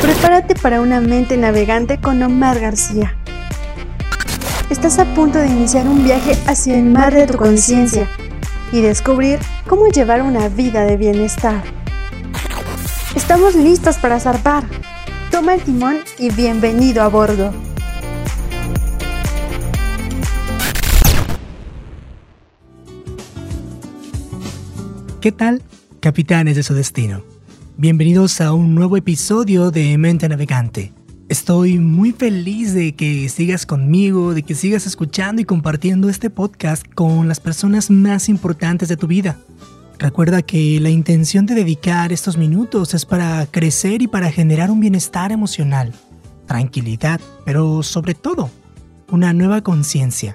Prepárate para una mente navegante con Omar García. Estás a punto de iniciar un viaje hacia el mar de tu conciencia y descubrir cómo llevar una vida de bienestar. Estamos listos para zarpar. Toma el timón y bienvenido a bordo. ¿Qué tal, capitanes de su destino? Bienvenidos a un nuevo episodio de Mente Navegante. Estoy muy feliz de que sigas conmigo, de que sigas escuchando y compartiendo este podcast con las personas más importantes de tu vida. Recuerda que la intención de dedicar estos minutos es para crecer y para generar un bienestar emocional, tranquilidad, pero sobre todo, una nueva conciencia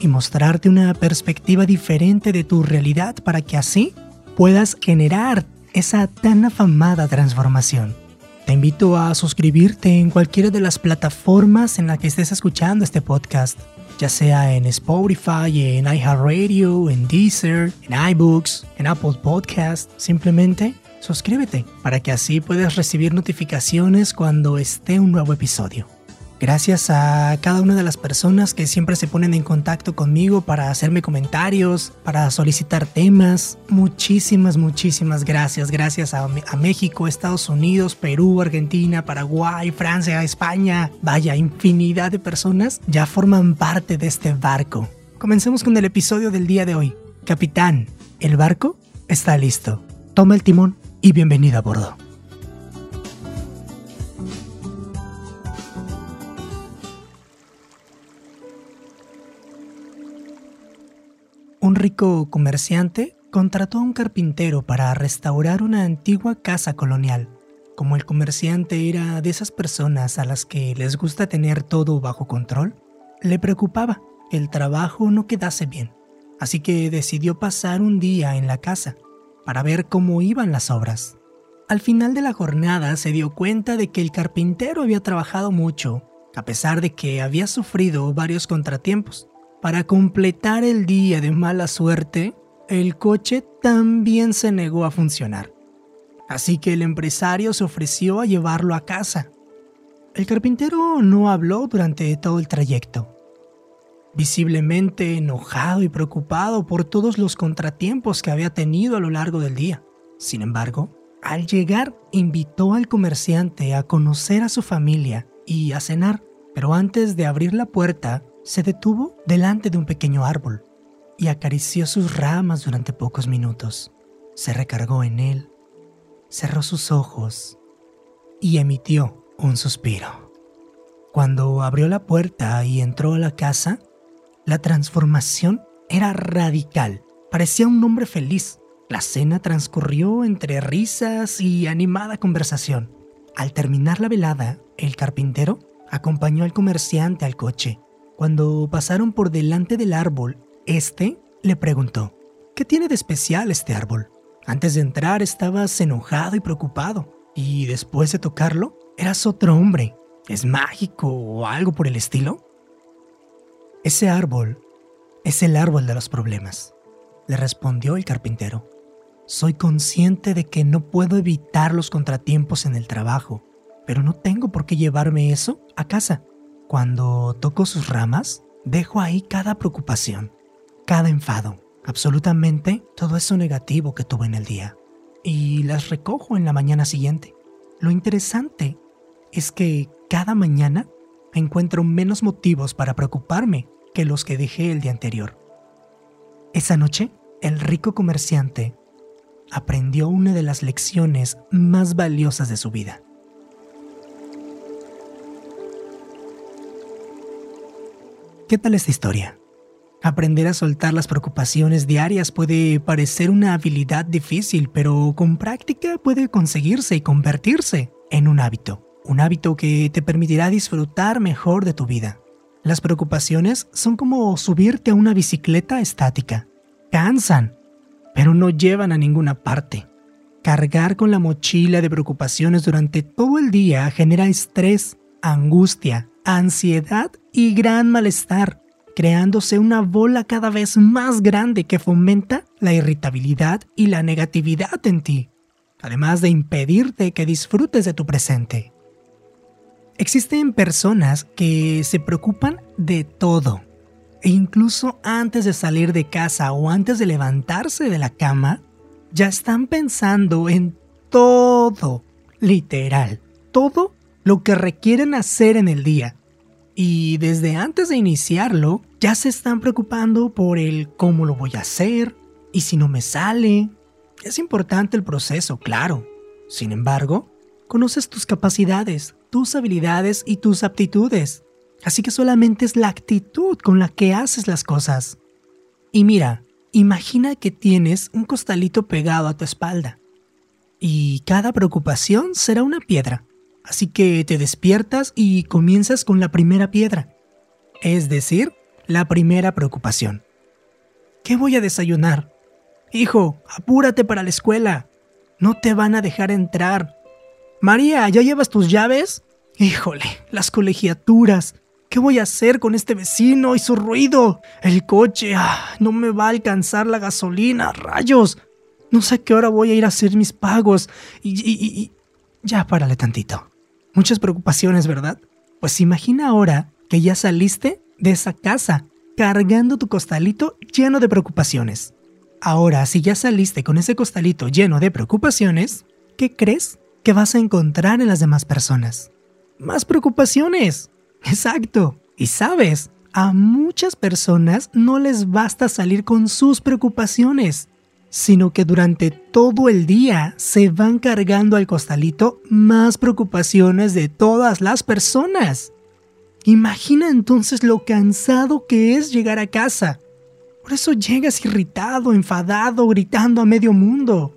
y mostrarte una perspectiva diferente de tu realidad para que así puedas generar esa tan afamada transformación. Te invito a suscribirte en cualquiera de las plataformas en las que estés escuchando este podcast, ya sea en Spotify, en iHeartRadio, en Deezer, en iBooks, en Apple Podcast. Simplemente suscríbete para que así puedas recibir notificaciones cuando esté un nuevo episodio. Gracias a cada una de las personas que siempre se ponen en contacto conmigo para hacerme comentarios, para solicitar temas. Muchísimas, muchísimas gracias. Gracias a, México, Estados Unidos, Perú, Argentina, Paraguay, Francia, España. Vaya, infinidad de personas ya forman parte de este barco. Comencemos con el episodio del día de hoy. Capitán, el barco está listo. Toma el timón y bienvenido a bordo. Rico comerciante contrató a un carpintero para restaurar una antigua casa colonial. Como el comerciante era de esas personas a las que les gusta tener todo bajo control, le preocupaba que el trabajo no quedase bien, así que decidió pasar un día en la casa para ver cómo iban las obras. Al final de la jornada se dio cuenta de que el carpintero había trabajado mucho, a pesar de que había sufrido varios contratiempos. Para completar el día de mala suerte, el coche también se negó a funcionar. Así que el empresario se ofreció a llevarlo a casa. El carpintero no habló durante todo el trayecto. Visiblemente enojado y preocupado por todos los contratiempos que había tenido a lo largo del día. Sin embargo, al llegar invitó al comerciante a conocer a su familia y a cenar, pero antes de abrir la puerta, se detuvo delante de un pequeño árbol y acarició sus ramas durante pocos minutos. Se recargó en él, cerró sus ojos y emitió un suspiro. Cuando abrió la puerta y entró a la casa, la transformación era radical. Parecía un hombre feliz. La cena transcurrió entre risas y animada conversación. Al terminar la velada, el carpintero acompañó al comerciante al coche cuando pasaron por delante del árbol, este le preguntó, ¿qué tiene de especial este árbol? Antes de entrar estabas enojado y preocupado, y después de tocarlo, eras otro hombre. ¿Es mágico o algo por el estilo? Ese árbol es el árbol de los problemas, le respondió el carpintero. Soy consciente de que no puedo evitar los contratiempos en el trabajo, pero no tengo por qué llevarme eso a casa. Cuando toco sus ramas, dejo ahí cada preocupación, cada enfado, absolutamente todo eso negativo que tuve en el día, y las recojo en la mañana siguiente. Lo interesante es que cada mañana encuentro menos motivos para preocuparme que los que dejé el día anterior. Esa noche, el rico comerciante aprendió una de las lecciones más valiosas de su vida. ¿Qué tal esta historia? Aprender a soltar las preocupaciones diarias puede parecer una habilidad difícil, pero con práctica puede conseguirse y convertirse en un hábito. Un hábito que te permitirá disfrutar mejor de tu vida. Las preocupaciones son como subirte a una bicicleta estática. Cansan, pero no llevan a ninguna parte. Cargar con la mochila de preocupaciones durante todo el día genera estrés, angustia, ansiedad y gran malestar, creándose una bola cada vez más grande que fomenta la irritabilidad y la negatividad en ti. además de impedirte que disfrutes de tu presente. Existen personas que se preocupan de todo, e incluso antes de salir de casa o antes de levantarse de la cama, ya están pensando en todo, literal, todo lo que requieren hacer en el día. Y desde antes de iniciarlo, ya se están preocupando por el cómo lo voy a hacer y si no me sale. Es importante el proceso, claro. Sin embargo, conoces tus capacidades, tus habilidades y tus aptitudes. Así que solamente es la actitud con la que haces las cosas. Y mira, imagina que tienes un costalito pegado a tu espalda. Y cada preocupación será una piedra. Así que te despiertas y comienzas con la primera piedra. Es decir, la primera preocupación. ¿Qué voy a desayunar? Hijo, apúrate para la escuela. No te van a dejar entrar. María, ¿ya llevas tus llaves? Híjole, las colegiaturas. ¿Qué voy a hacer con este vecino y su ruido? El coche, ah, no me va a alcanzar la gasolina, rayos. No sé a qué hora voy a ir a hacer mis pagos. Y, y, y... Ya, párale tantito. Muchas preocupaciones, ¿verdad? Pues imagina ahora que ya saliste de esa casa cargando tu costalito lleno de preocupaciones. Ahora, si ya saliste con ese costalito lleno de preocupaciones, ¿qué crees que vas a encontrar en las demás personas? Más preocupaciones. Exacto. Y sabes, a muchas personas no les basta salir con sus preocupaciones, sino que durante todo el día se van cargando al costalito más preocupaciones de todas las personas. Imagina entonces lo cansado que es llegar a casa. Por eso llegas irritado, enfadado, gritando a medio mundo,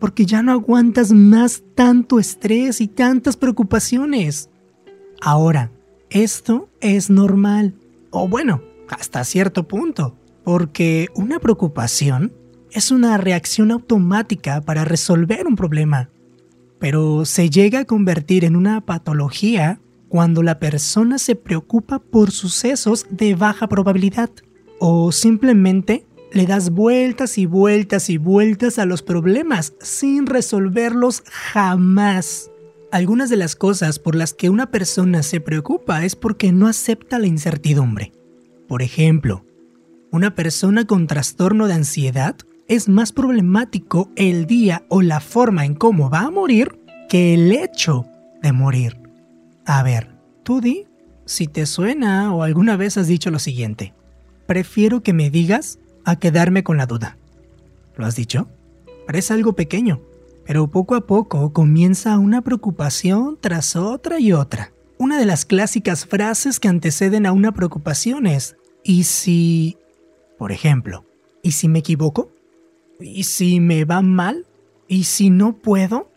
porque ya no aguantas más tanto estrés y tantas preocupaciones. Ahora, esto es normal, o bueno, hasta cierto punto, porque una preocupación es una reacción automática para resolver un problema, pero se llega a convertir en una patología cuando la persona se preocupa por sucesos de baja probabilidad o simplemente le das vueltas y vueltas y vueltas a los problemas sin resolverlos jamás. Algunas de las cosas por las que una persona se preocupa es porque no acepta la incertidumbre. Por ejemplo, una persona con trastorno de ansiedad es más problemático el día o la forma en cómo va a morir que el hecho de morir. A ver, tú di si te suena o alguna vez has dicho lo siguiente. Prefiero que me digas a quedarme con la duda. ¿Lo has dicho? Parece algo pequeño, pero poco a poco comienza una preocupación tras otra y otra. Una de las clásicas frases que anteceden a una preocupación es, ¿y si... por ejemplo, ¿y si me equivoco? ¿Y si me va mal? ¿Y si no puedo?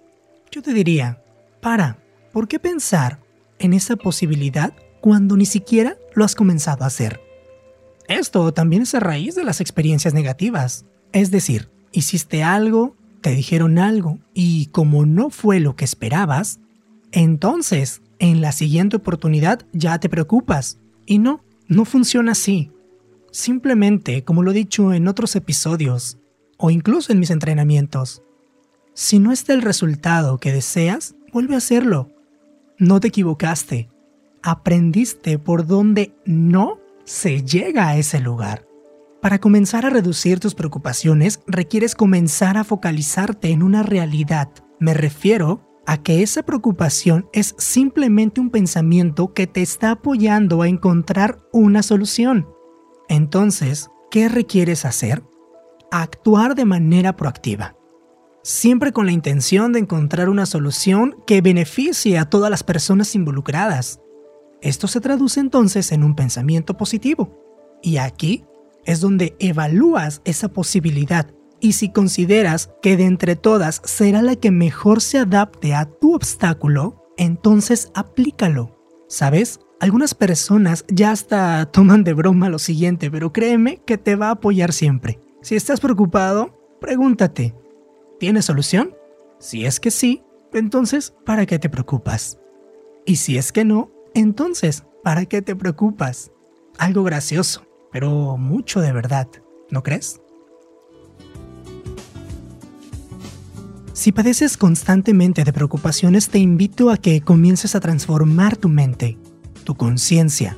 Yo te diría, para, ¿por qué pensar en esa posibilidad cuando ni siquiera lo has comenzado a hacer? Esto también es a raíz de las experiencias negativas. Es decir, hiciste algo, te dijeron algo y como no fue lo que esperabas, entonces en la siguiente oportunidad ya te preocupas. Y no, no funciona así. Simplemente, como lo he dicho en otros episodios, o incluso en mis entrenamientos, si no está el resultado que deseas, vuelve a hacerlo. No te equivocaste. Aprendiste por dónde no se llega a ese lugar. Para comenzar a reducir tus preocupaciones, requieres comenzar a focalizarte en una realidad. Me refiero a que esa preocupación es simplemente un pensamiento que te está apoyando a encontrar una solución. Entonces, ¿qué requieres hacer? Actuar de manera proactiva. Siempre con la intención de encontrar una solución que beneficie a todas las personas involucradas. Esto se traduce entonces en un pensamiento positivo. Y aquí es donde evalúas esa posibilidad y si consideras que de entre todas será la que mejor se adapte a tu obstáculo, entonces aplícalo. ¿Sabes? Algunas personas ya hasta toman de broma lo siguiente, pero créeme que te va a apoyar siempre. Si estás preocupado, pregúntate, ¿tienes solución? Si es que sí, entonces, ¿para qué te preocupas? Y si es que no, entonces, ¿para qué te preocupas? Algo gracioso pero mucho de verdad, ¿no crees? Si padeces constantemente de preocupaciones, te invito a que comiences a transformar tu mente, tu conciencia,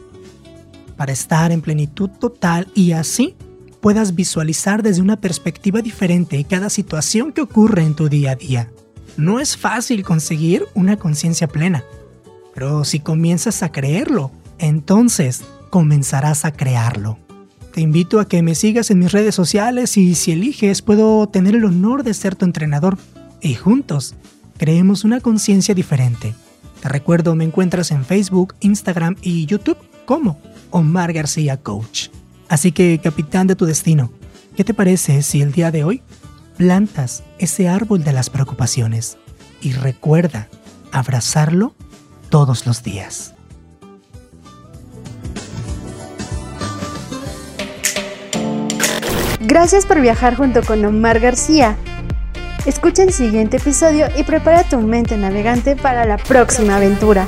para estar en plenitud total y así puedas visualizar desde una perspectiva diferente cada situación que ocurre en tu día a día. No es fácil conseguir una conciencia plena, pero si comienzas a creerlo, entonces comenzarás a crearlo. Te invito a que me sigas en mis redes sociales y si eliges puedo tener el honor de ser tu entrenador y juntos creemos una conciencia diferente. Te recuerdo, me encuentras en Facebook, Instagram y YouTube como Omar García Coach. Así que, capitán de tu destino, ¿qué te parece si el día de hoy plantas ese árbol de las preocupaciones y recuerda abrazarlo todos los días? Gracias por viajar junto con Omar García. Escucha el siguiente episodio y prepara tu mente navegante para la próxima aventura.